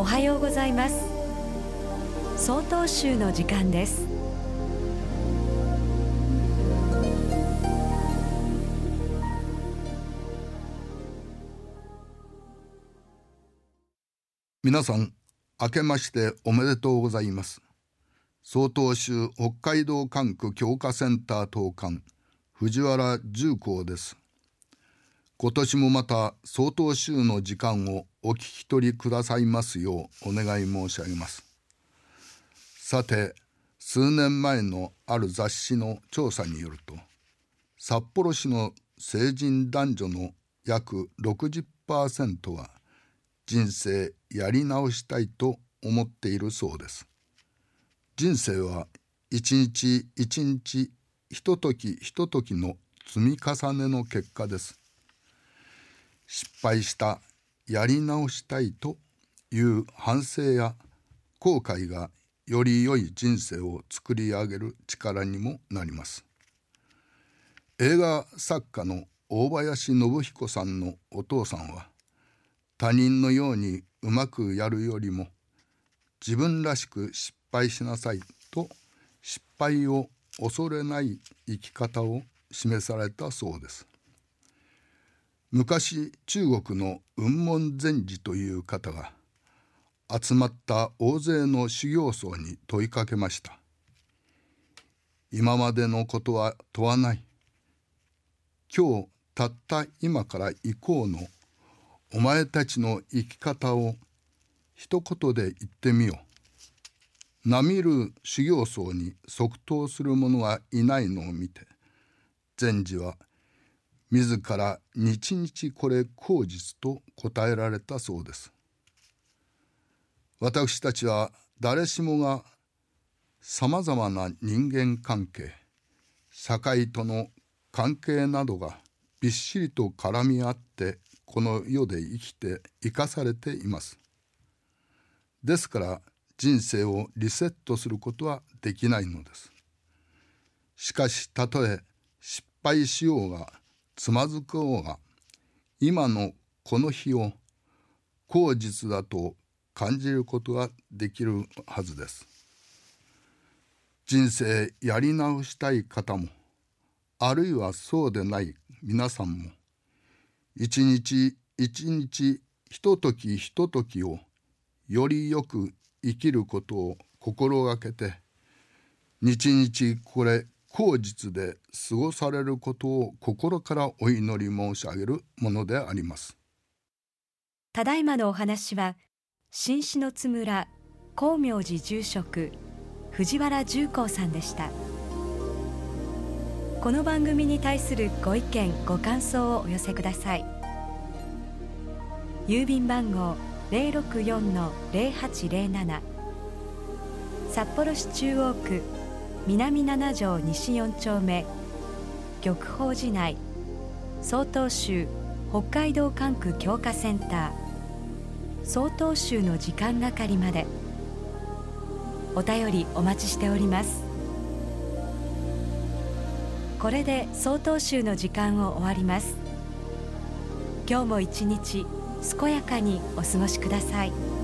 おはようございます。総統集の時間です。皆さん明けましておめでとうございます。総統集北海道管区強化センター当館藤原重工です。今年もまた総統集の時間をお聞き取りくださいますようお願い申し上げます。さて数年前のある雑誌の調査によると札幌市の成人男女の約60%は人生やり直したいと思っているそうです。人生は一日一日ひとときひとときの積み重ねの結果です。失敗したやり直したいという反省や後悔がより良い人生を作り上げる力にもなります。映画作家の大林信彦さんのお父さんは他人のようにうまくやるよりも自分らしく失敗しなさいと失敗を恐れない生き方を示されたそうです。昔中国の雲門禅師という方が集まった大勢の修行僧に問いかけました。今までのことは問わない。今日たった今から行こうのお前たちの生き方を一言で言ってみよう。並みる修行僧に即答する者がいないのを見て禅師は「自ら日々これ口実と答えられたそうです。私たちは誰しもがさまざまな人間関係社会との関係などがびっしりと絡み合ってこの世で生きて生かされています。ですから人生をリセットすることはできないのです。しかしたとえ失敗しようがつまずこうが今のこの日を口実だと感じることができるはずです。人生やり直したい方もあるいはそうでない皆さんも一日一日ひとときひとときをよりよく生きることを心がけて日々これ口実で過ごされることを心からお祈り申し上げるものであります。ただいまのお話は新篠津村光明寺住職藤原重光さんでした。この番組に対するご意見ご感想をお寄せください。郵便番号064-0807札幌市中央区南七条西四丁目玉宝寺内曹洞宗北海道管区強化センター。曹洞宗の時間係まで。お便りお待ちしております。これで曹洞宗の時間を終わります。今日も一日健やかにお過ごしください。